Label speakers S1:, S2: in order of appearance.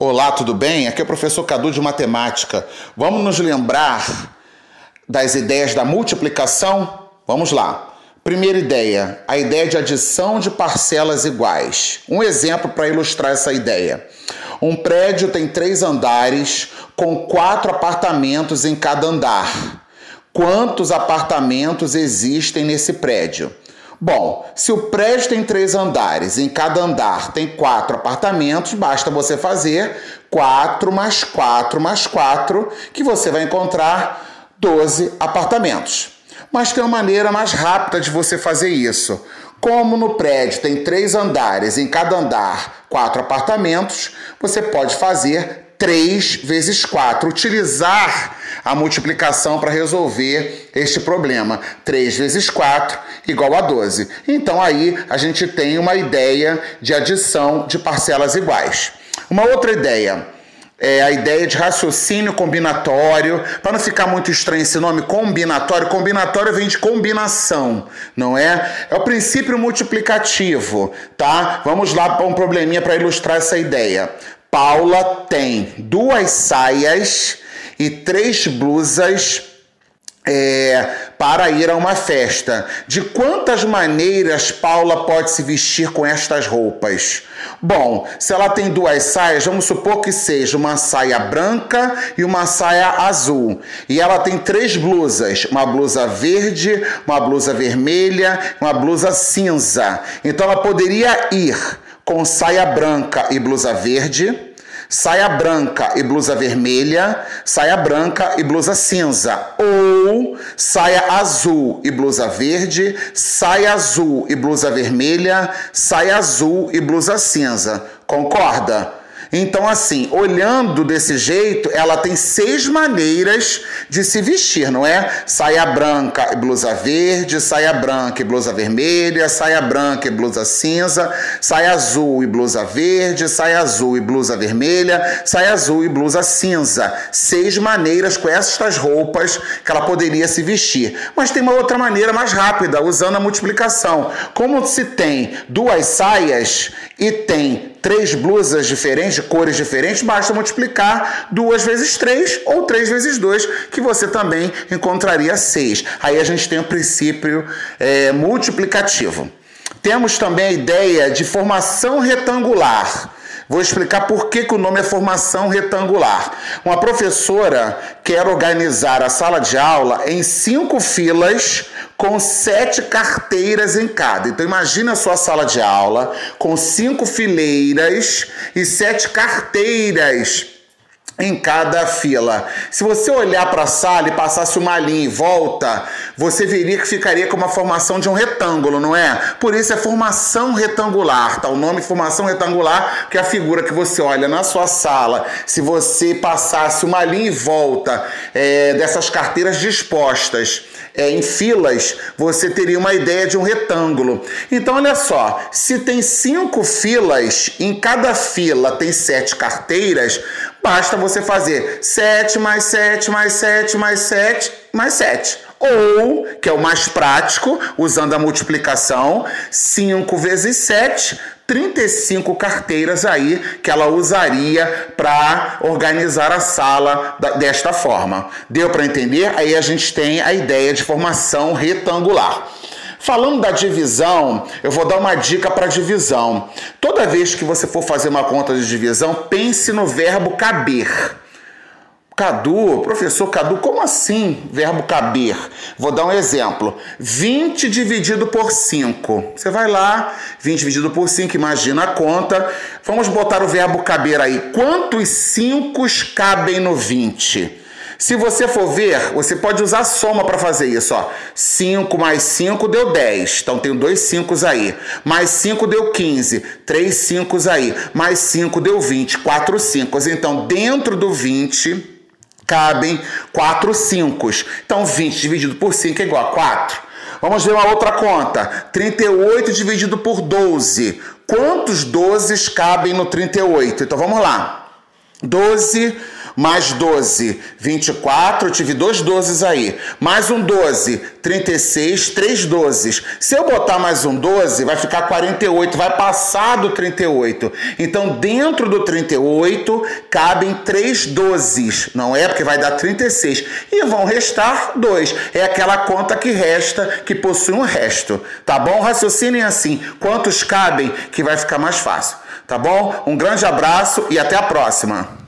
S1: Olá, tudo bem? Aqui é o professor Cadu de Matemática. Vamos nos lembrar das ideias da multiplicação? Vamos lá. Primeira ideia, a ideia de adição de parcelas iguais. Um exemplo para ilustrar essa ideia. Um prédio tem três andares com quatro apartamentos em cada andar. Quantos apartamentos existem nesse prédio? Bom, se o prédio tem três andares, em cada andar tem quatro apartamentos, basta você fazer 4 mais 4 mais 4, que você vai encontrar 12 apartamentos. Mas tem uma maneira mais rápida de você fazer isso. Como no prédio tem três andares, em cada andar quatro apartamentos, você pode fazer 3 vezes 4. Utilizar a multiplicação para resolver este problema. 3 vezes 4 igual a 12. Então aí a gente tem uma ideia de adição de parcelas iguais. Uma outra ideia é a ideia de raciocínio combinatório. Para não ficar muito estranho esse nome, combinatório. Combinatório vem de combinação, não é? É o princípio multiplicativo, tá? Vamos lá para um probleminha para ilustrar essa ideia. Paula tem duas saias e três blusas é, para ir a uma festa. De quantas maneiras Paula pode se vestir com estas roupas? Bom, se ela tem duas saias, vamos supor que seja uma saia branca e uma saia azul. E ela tem três blusas: uma blusa verde, uma blusa vermelha, uma blusa cinza. Então ela poderia ir com saia branca e blusa verde, saia branca e blusa vermelha, saia branca e blusa cinza, ou saia azul e blusa verde, saia azul e blusa vermelha, saia azul e blusa cinza. Concorda? Então, assim, olhando desse jeito, ela tem seis maneiras de se vestir, não é? Saia branca e blusa verde, saia branca e blusa vermelha, saia branca e blusa cinza, saia azul e blusa verde, saia azul e blusa vermelha, saia azul e blusa cinza. Seis maneiras com estas roupas que ela poderia se vestir. Mas tem uma outra maneira mais rápida, usando a multiplicação. Como se tem duas saias e tem três blusas diferentes, de cores diferentes, basta multiplicar duas vezes três ou três vezes dois, que você também encontraria seis. Aí a gente tem o princípio é, multiplicativo. Temos também a ideia de formação retangular. Vou explicar por que, que o nome é formação retangular. Uma professora quer organizar a sala de aula em cinco filas com sete carteiras em cada. Então imagine a sua sala de aula com cinco fileiras e sete carteiras em cada fila. Se você olhar para a sala e passasse uma linha em volta, você veria que ficaria com uma formação de um retângulo, não é? Por isso é formação retangular, tá? O nome formação retangular, que é a figura que você olha na sua sala. Se você passasse uma linha em volta é, dessas carteiras dispostas é, em filas, você teria uma ideia de um retângulo. Então, olha só, se tem cinco filas, em cada fila tem sete carteiras, basta você fazer 7 mais 7 mais 7 mais 7 mais 7. Ou, que é o mais prático, usando a multiplicação, 5 vezes 7, 35 carteiras aí que ela usaria para organizar a sala desta forma. Deu para entender? Aí a gente tem a ideia de formação retangular. Falando da divisão, eu vou dar uma dica para divisão. Toda vez que você for fazer uma conta de divisão, pense no verbo caber. Cadu, professor Cadu, como assim verbo caber? Vou dar um exemplo. 20 dividido por 5. Você vai lá, 20 dividido por 5, imagina a conta. Vamos botar o verbo caber aí. Quantos 5 cabem no 20? Se você for ver, você pode usar soma para fazer isso. Ó. 5 mais 5 deu 10. Então tenho dois 5 aí. Mais 5 deu 15. Três 5 aí. Mais 5 deu 20. Quatro 5. Então dentro do 20 cabem 4 5. Então 20 dividido por 5 é igual a 4. Vamos ver uma outra conta. 38 dividido por 12. Quantos 12 cabem no 38? Então vamos lá. 12 mais 12, 24, eu tive dois 12 aí. Mais um 12, 36, três 12. Se eu botar mais um 12, vai ficar 48, vai passar do 38. Então, dentro do 38, cabem três 12, não é? Porque vai dar 36. E vão restar dois. É aquela conta que resta, que possui um resto. Tá bom? Raciocinem assim. Quantos cabem, que vai ficar mais fácil. Tá bom? Um grande abraço e até a próxima.